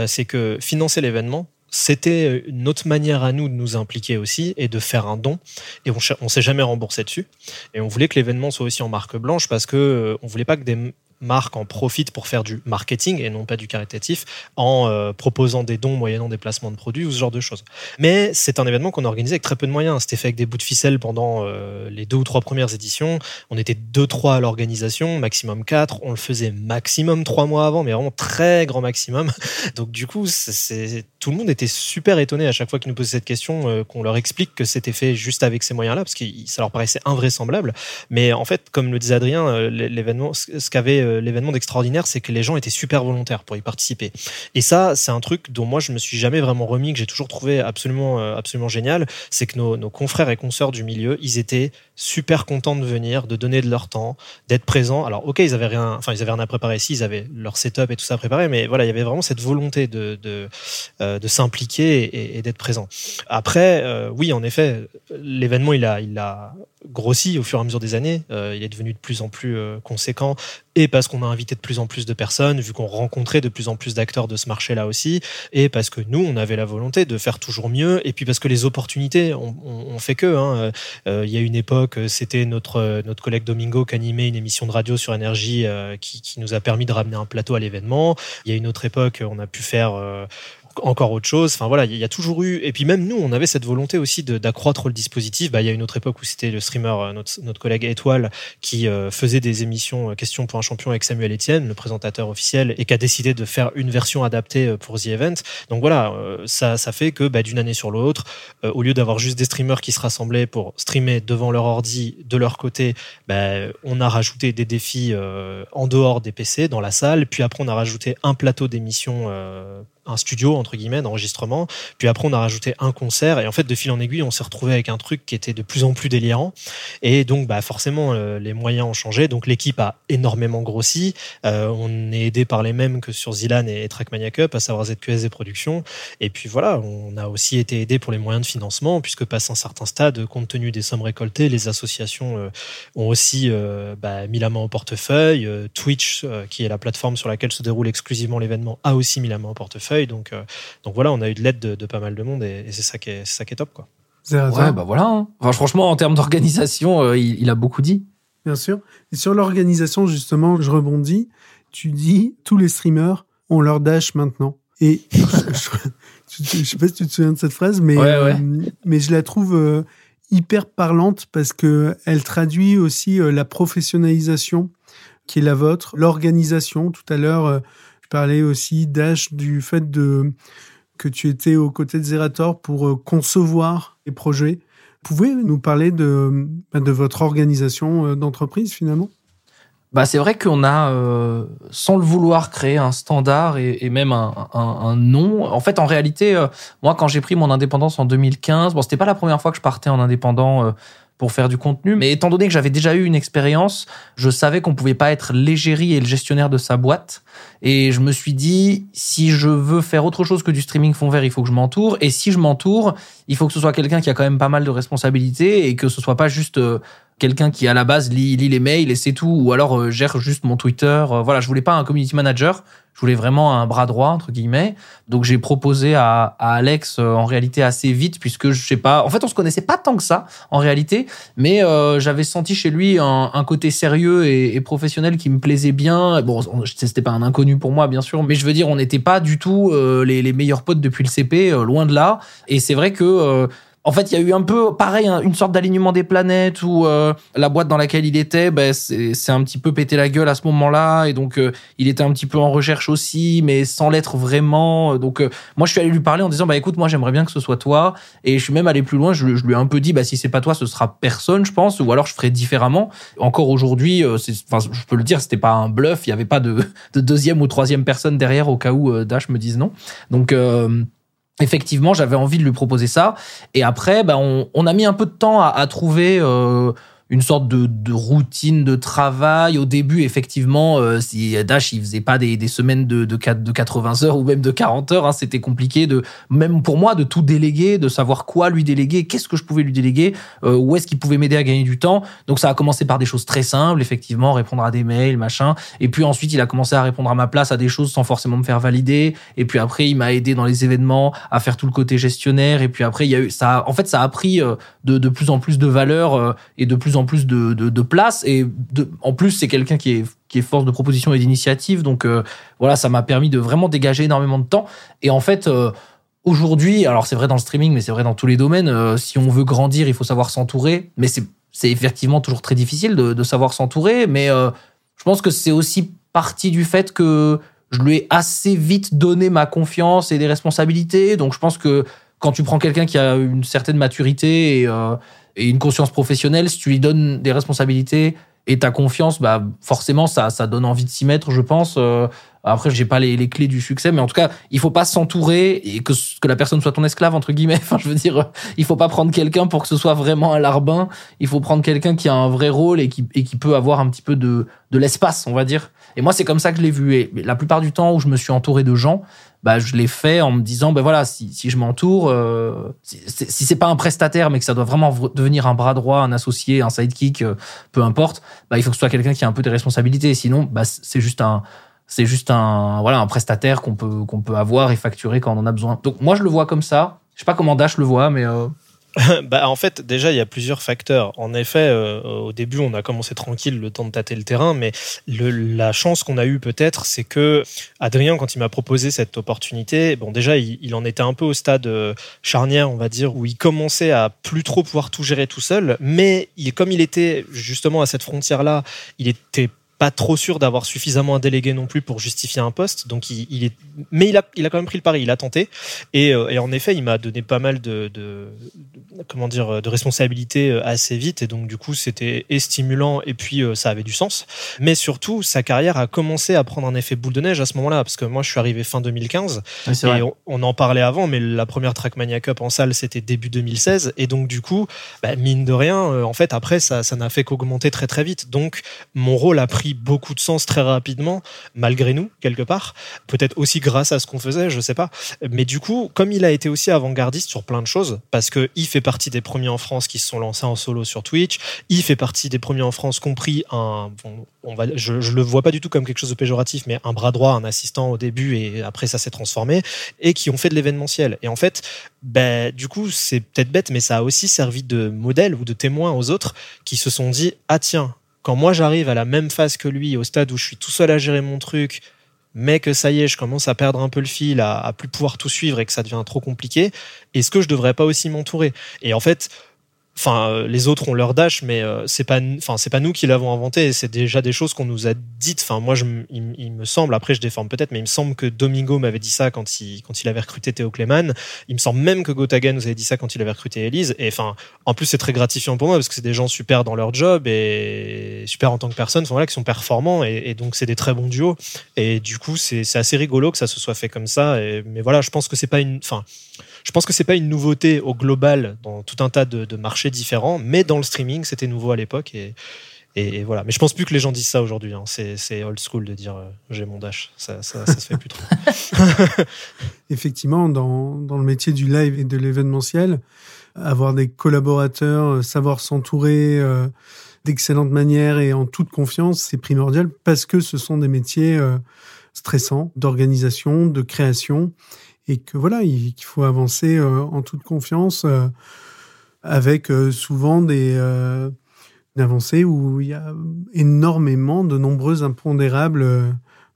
Speaker 3: c'est que financer l'événement, c'était notre manière à nous de nous impliquer aussi et de faire un don. Et on, on s'est jamais remboursé dessus. Et on voulait que l'événement soit aussi en marque blanche parce que euh, on voulait pas que des marques en profitent pour faire du marketing et non pas du caritatif en euh, proposant des dons moyennant des placements de produits ou ce genre de choses. Mais c'est un événement qu'on a organisé avec très peu de moyens. C'était fait avec des bouts de ficelle pendant euh, les deux ou trois premières éditions. On était deux, trois à l'organisation, maximum quatre. On le faisait maximum trois mois avant, mais vraiment très grand maximum. Donc du coup, tout le monde était super étonné à chaque fois qu'ils nous posaient cette question, euh, qu'on leur explique que c'était fait juste avec ces moyens-là, parce que ça leur paraissait invraisemblable. Mais en fait, comme le disait Adrien, l'événement, ce qu'avait l'événement d'extraordinaire, c'est que les gens étaient super volontaires pour y participer. Et ça, c'est un truc dont moi je me suis jamais vraiment remis, que j'ai toujours trouvé absolument, euh, absolument génial. C'est que nos, confrères et consoeurs du milieu, ils étaient super contents de venir, de donner de leur temps, d'être présents. Alors, ok, ils avaient rien, enfin, ils avaient rien à préparer ici, ils avaient leur setup et tout ça à préparer, mais voilà, il y avait vraiment cette volonté de, euh, s'impliquer et, d'être présent. Après, oui, en effet, l'événement, il a, il a grossi au fur et à mesure des années. il est devenu de plus en plus conséquent et parce qu'on a invité de plus en plus de personnes, vu qu'on rencontrait de plus en plus d'acteurs de ce marché-là aussi, et parce que nous, on avait la volonté de faire toujours mieux, et puis parce que les opportunités, on, fait que. Hein. Euh, il y a une époque, c'était notre notre collègue Domingo qui animait une émission de radio sur énergie euh, qui, nous a permis de ramener un plateau à l'événement. Il y a une autre époque, on a pu faire euh, encore autre chose. Enfin voilà, il y a toujours eu. Et puis même nous, on avait cette volonté aussi d'accroître le dispositif. Bah, il y a une autre époque où c'était le streamer, euh, notre, notre collègue Étoile, qui euh, faisait des émissions euh, questions pour un champion avec Samuel Etienne, le présentateur officiel, et qui a décidé de faire une version adaptée pour The Event. Donc voilà, ça, ça fait que bah, d'une année sur l'autre, au lieu d'avoir juste des streamers qui se rassemblaient pour streamer devant leur ordi de leur côté, bah, on a rajouté des défis en dehors des PC dans la salle. Puis après, on a rajouté un plateau d'émissions un studio entre guillemets d'enregistrement. Puis après, on a rajouté un concert et en fait, de fil en aiguille, on s'est retrouvé avec un truc qui était de plus en plus délirant. Et donc, bah forcément, euh, les moyens ont changé. Donc l'équipe a énormément grossi. Euh, on est aidé par les mêmes que sur Zilan et Trackmania Cup, à savoir ZQSD Productions. Et puis voilà, on a aussi été aidé pour les moyens de financement puisque passé un certain stade, compte tenu des sommes récoltées, les associations euh, ont aussi bah, mis la main au portefeuille. Twitch, qui est la plateforme sur laquelle se déroule exclusivement l'événement, a aussi mis la main au portefeuille. Donc, donc voilà, on a eu de l'aide de, pas mal de monde et, c'est ça qui est, ça qui est top quoi.
Speaker 2: Ouais, bah voilà. Hein. Enfin, franchement, en termes d'organisation, il, a beaucoup dit.
Speaker 1: Bien sûr. Et sur l'organisation, justement, je rebondis. Tu dis, tous les streamers ont leur dash maintenant. Et je, ne sais pas si tu te souviens de cette phrase, mais, euh, mais je la trouve euh, hyper parlante parce que elle traduit aussi euh, la professionnalisation qui est la vôtre, l'organisation. Tout à l'heure, je parlais aussi Dash du fait de que tu étais aux côtés de Zerator pour concevoir les projets pouvez nous parler de, bah, votre organisation euh, d'entreprise finalement?
Speaker 2: Bah, c'est vrai qu'on a, euh, sans le vouloir, créé un standard et, même un, nom. En fait, en réalité, euh, moi, quand j'ai pris mon indépendance en 2015, bon, c'était pas la première fois que je partais en indépendant pour faire du contenu. Mais étant donné que j'avais déjà eu une expérience, je savais qu'on pouvait pas être l'égérie et le gestionnaire de sa boîte. Et je me suis dit, si je veux faire autre chose que du streaming fond vert, il faut que je m'entoure. Et si je m'entoure, il faut que ce soit quelqu'un qui a quand même pas mal de responsabilités et que ce soit pas juste euh, quelqu'un qui à la base lit, lit les mails et c'est tout, ou alors euh, gère juste mon Twitter. Euh, voilà, je voulais pas un community manager. Je voulais vraiment un bras droit entre guillemets. Donc j'ai proposé à, à Alex euh, en réalité assez vite puisque je sais pas. En fait, on se connaissait pas tant que ça en réalité, mais euh, j'avais senti chez lui un, un côté sérieux et, et, professionnel qui me plaisait bien. Bon, c'était pas un inconnu pour moi bien sûr, mais je veux dire, on n'était pas du tout euh, les, les, meilleurs potes depuis le CP, loin de là. Et c'est vrai que en fait, il y a eu un peu pareil, une sorte d'alignement des planètes où euh, la boîte dans laquelle il était, ben, c'est un petit peu pété la gueule à ce moment-là, et donc euh, il était un petit peu en recherche aussi, mais sans l'être vraiment. Donc euh, moi, je suis allé lui parler en disant, bah écoute, moi j'aimerais bien que ce soit toi, et je suis même allé plus loin. Je, lui ai un peu dit, bah si c'est pas toi, ce sera personne, je pense, ou alors je ferai différemment. Encore aujourd'hui, enfin, je peux le dire, c'était pas un bluff, il y avait pas de, de, deuxième ou troisième personne derrière au cas où Dash me dise non. Donc effectivement, j'avais envie de lui proposer ça. Et après, ben, on, a mis un peu de temps à, à trouver euh, une sorte de, de, routine de travail. Au début, effectivement, euh, si Dash il faisait pas des, des semaines de, de, de 80 heures ou même de 40 heures, hein, c'était compliqué de même pour moi de tout déléguer, de savoir quoi lui déléguer, qu'est-ce que je pouvais lui déléguer, euh, où est-ce qu'il pouvait m'aider à gagner du temps. Donc ça a commencé par des choses très simples, effectivement, répondre à des mails, machin. Et puis ensuite, il a commencé à répondre à ma place à des choses sans forcément me faire valider. Et puis après, il m'a aidé dans les événements à faire tout le côté gestionnaire. Et puis après, il y a eu ça. En fait, ça a pris euh, de, de plus en plus de valeur euh, et de plus en plus de, de, place. Et de, en plus, c'est quelqu'un qui est, qui est force de proposition et d'initiative. Donc euh, voilà, ça m'a permis de vraiment dégager énormément de temps. Et en fait, euh, aujourd'hui, alors c'est vrai dans le streaming, mais c'est vrai dans tous les domaines, euh, si on veut grandir, il faut savoir s'entourer. Mais c'est, effectivement toujours très difficile de, savoir s'entourer. Mais je pense que c'est aussi partie du fait que je lui ai assez vite donné ma confiance et des responsabilités. Donc je pense que quand tu prends quelqu'un qui a une certaine maturité et, et, une conscience professionnelle, si tu lui donnes des responsabilités et ta confiance, bah forcément ça, ça donne envie de s'y mettre, je pense. Euh, après, j'ai pas les, les, clés du succès, mais en tout cas, il faut pas s'entourer et que, que la personne soit ton esclave entre guillemets. Enfin, je veux dire, il faut pas prendre quelqu'un pour que ce soit vraiment un larbin. Il faut prendre quelqu'un qui a un vrai rôle et qui, et qui peut avoir un petit peu de, de l'espace, on va dire. Et moi, c'est comme ça que je l'ai vu. Et la plupart du temps où je me suis entouré de gens, bah, je l'ai fait en me disant, ben voilà, si, si je m'entoure, euh, si, si c'est pas un prestataire, mais que ça doit vraiment devenir un bras droit, un associé, un sidekick, euh, peu importe, bah, il faut que ce soit quelqu'un qui a un peu des responsabilités. Sinon, bah, c'est juste un, c'est juste un, voilà, un prestataire qu'on peut, qu'on peut avoir et facturer quand on en a besoin. Donc, moi, je le vois comme ça. Je sais pas comment Dash le voit, mais euh,
Speaker 3: bah, en fait, déjà, il y a plusieurs facteurs. En effet, euh, au début, on a commencé tranquille, le temps de tâter le terrain, mais la chance qu'on a eue peut-être, c'est que Adrien, quand il m'a proposé cette opportunité, bon, déjà, il, en était un peu au stade euh, charnière, on va dire, où il commençait à plus trop pouvoir tout gérer tout seul, mais comme il était justement à cette frontière-là, il était pas trop sûr d'avoir suffisamment un délégué non plus pour justifier un poste. Donc il, est, mais il a, il a quand même pris le pari, il a tenté. Et, euh, et en effet, il m'a donné pas mal de, de, comment dire, de responsabilités euh, assez vite. Et donc du coup, c'était stimulant et puis euh, ça avait du sens. Mais surtout, sa carrière a commencé à prendre un effet boule de neige à ce moment-là, parce que moi, je suis arrivé fin 2015 et on, en parlait avant, mais la première Trackmania Cup en salle, c'était début 2016. Et donc du coup, bah, mine de rien, en fait, après, ça, ça n'a fait qu'augmenter très très vite. Donc mon rôle a pris beaucoup de sens très rapidement, malgré nous, quelque part. Peut-être aussi grâce à ce qu'on faisait, je sais pas. Mais du coup, comme il a été aussi avant-gardiste sur plein de choses, parce que il fait partie des premiers en France qui se sont lancés en solo sur Twitch, il fait partie des premiers en France compris un, on va, je, je le vois pas du tout comme quelque chose de péjoratif, mais un bras droit, un assistant au début et après ça s'est transformé, et qui ont fait de l'événementiel. Et en fait, ben, du coup, c'est peut-être bête, mais ça a aussi servi de modèle ou de témoin aux autres qui se sont dit, ah tiens, quand moi j'arrive à la même phase que lui, au stade où je suis tout seul à gérer mon truc, mais que ça y est, je commence à perdre un peu le fil, à, à plus pouvoir tout suivre et que ça devient trop compliqué, est-ce que je devrais pas aussi m'entourer? Et en fait, Enfin, euh, les autres ont leur dash, mais euh, c'est pas, enfin, c'est pas nous qui l'avons inventé. C'est déjà des choses qu'on nous a dites. Enfin, moi, je, il, me semble, après, je déforme peut-être, mais il me semble que Domingo m'avait dit ça quand il, quand il avait recruté Théo Clément. Il me semble même que Gotaga nous avait dit ça quand il avait recruté Elise. Et enfin, en plus, c'est très gratifiant pour moi parce que c'est des gens super dans leur job et super en tant que personne. Qui sont performants et, et donc c'est des très bons duos. Et du coup, c'est assez rigolo que ça se soit fait comme ça. Et, mais voilà, je pense que c'est pas une, enfin, je pense que c'est pas une nouveauté au global dans tout un tas de, marchés différents, mais dans le streaming, c'était nouveau à l'époque et, voilà. Mais je pense plus que les gens disent ça aujourd'hui. Hein. C'est old school de dire euh, j'ai mon dash. Ça, ça, se fait plus trop.
Speaker 1: Effectivement, dans, le métier du live et de l'événementiel, avoir des collaborateurs, euh, savoir s'entourer euh, d'excellentes manières et en toute confiance, c'est primordial parce que ce sont des métiers stressants d'organisation, de création et que voilà, il, qu'il faut avancer euh, en toute confiance euh, avec euh, souvent des, avancées où il y a énormément de nombreux impondérables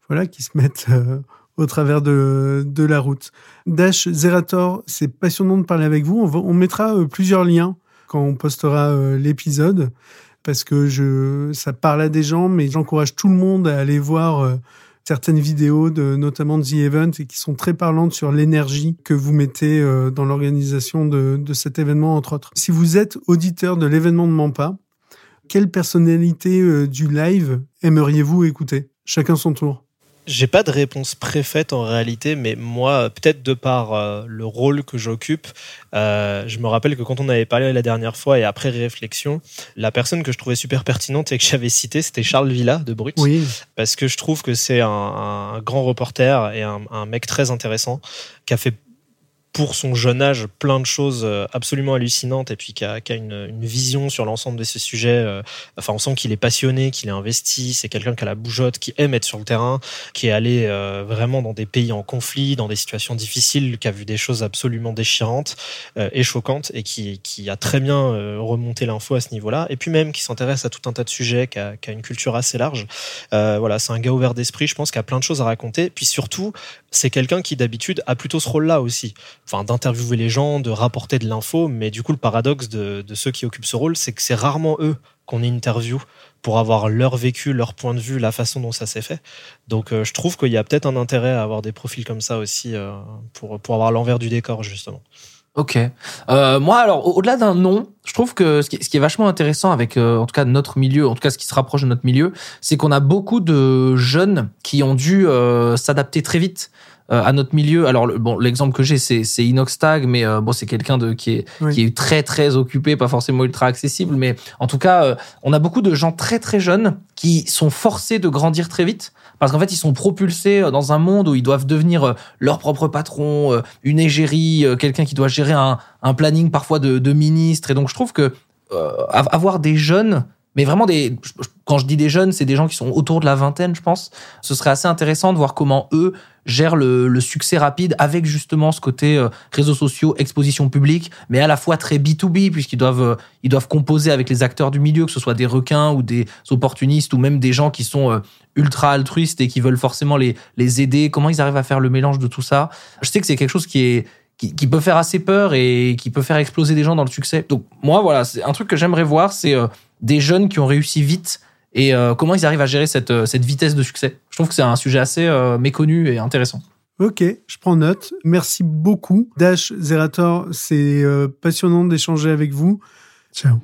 Speaker 1: voilà, qui se mettent au travers de, de, la route. Dash Zerator, c'est passionnant de parler avec vous. On, on mettra plusieurs liens quand on postera l'épisode parce que je, ça parle à des gens, mais j'encourage tout le monde à aller voir certaines vidéos, de, notamment de The Event, et qui sont très parlantes sur l'énergie que vous mettez euh, dans l'organisation de, de, cet événement, entre autres. Si vous êtes auditeur de l'événement de Mampa, quelle personnalité euh, du live aimeriez-vous écouter? Chacun son tour.
Speaker 3: J'ai pas de réponse préfète en réalité, mais moi, peut-être de par euh, le rôle que j'occupe, euh, je me rappelle que quand on avait parlé la dernière fois et après réflexion, la personne que je trouvais super pertinente et que j'avais citée, c'était Charles Villa de Brut.
Speaker 1: Oui.
Speaker 3: Parce que je trouve que c'est un, un, grand reporter et un, un mec très intéressant qui a fait pour son jeune âge plein de choses euh, absolument hallucinantes et puis qui a, qui a une, une, vision sur l'ensemble de ces sujets. Euh, enfin, on sent qu'il est passionné, qu'il est investi. C'est quelqu'un qui a la bougeotte, qui aime être sur le terrain, qui est allé euh, vraiment dans des pays en conflit, dans des situations difficiles, qui a vu des choses absolument déchirantes et choquantes et qui, qui a très bien remonté l'info à ce niveau-là. Et puis même qui s'intéresse à tout un tas de sujets, qui a, qui a une culture assez large. voilà, c'est un gars ouvert d'esprit, je pense, qui a plein de choses à raconter. Puis surtout, c'est quelqu'un qui d'habitude a plutôt ce rôle-là aussi enfin d'interviewer les gens, de rapporter de l'info. Mais du coup, le paradoxe de, ceux qui occupent ce rôle, c'est que c'est rarement eux qu'on interview pour avoir leur vécu, leur point de vue, la façon dont ça s'est fait. Donc euh, je trouve qu'il y a peut-être un intérêt à avoir des profils comme ça aussi euh, pour, pour avoir l'envers du décor, justement.
Speaker 2: Ok. Euh, moi, alors, au-delà d'un nom, je trouve que ce qui, est vachement intéressant avec, en tout cas, notre milieu, en tout cas, ce qui se rapproche de notre milieu, c'est qu'on a beaucoup de jeunes qui ont dû s'adapter très vite euh, à notre milieu. Alors bon, l'exemple que j'ai c'est c'est Inoxtag, mais euh, bon c'est quelqu'un de qui est qui est très très occupé, pas forcément ultra accessible, mais en tout cas euh, on a beaucoup de gens très très jeunes qui sont forcés de grandir très vite parce qu'en fait ils sont propulsés dans un monde où ils doivent devenir leur propre patron, une égérie, quelqu'un qui doit gérer un, un planning parfois de, de ministre et donc je trouve que avoir des jeunes mais vraiment des quand je dis des jeunes c'est des gens qui sont autour de la vingtaine je pense. Ce serait assez intéressant de voir comment eux gèrent le, succès rapide avec justement ce côté euh, réseaux sociaux exposition publique mais à la fois très B2B puisqu'ils doivent euh, ils doivent composer avec les acteurs du milieu que ce soit des requins ou des opportunistes ou même des gens qui sont euh, ultra altruistes et qui veulent forcément les les aider. Comment ils arrivent à faire le mélange de tout ça? Je sais que c'est quelque chose qui est qui, peut faire assez peur et qui peut faire exploser des gens dans le succès. Donc moi, voilà, c'est un truc que j'aimerais voir, c'est euh, des jeunes qui ont réussi vite et euh, comment ils arrivent à gérer cette, euh, cette vitesse de succès. Je trouve que c'est un sujet assez méconnu et intéressant.
Speaker 1: Ok, je prends note. Merci beaucoup. Dash Zerator, c'est passionnant d'échanger avec vous. Ciao.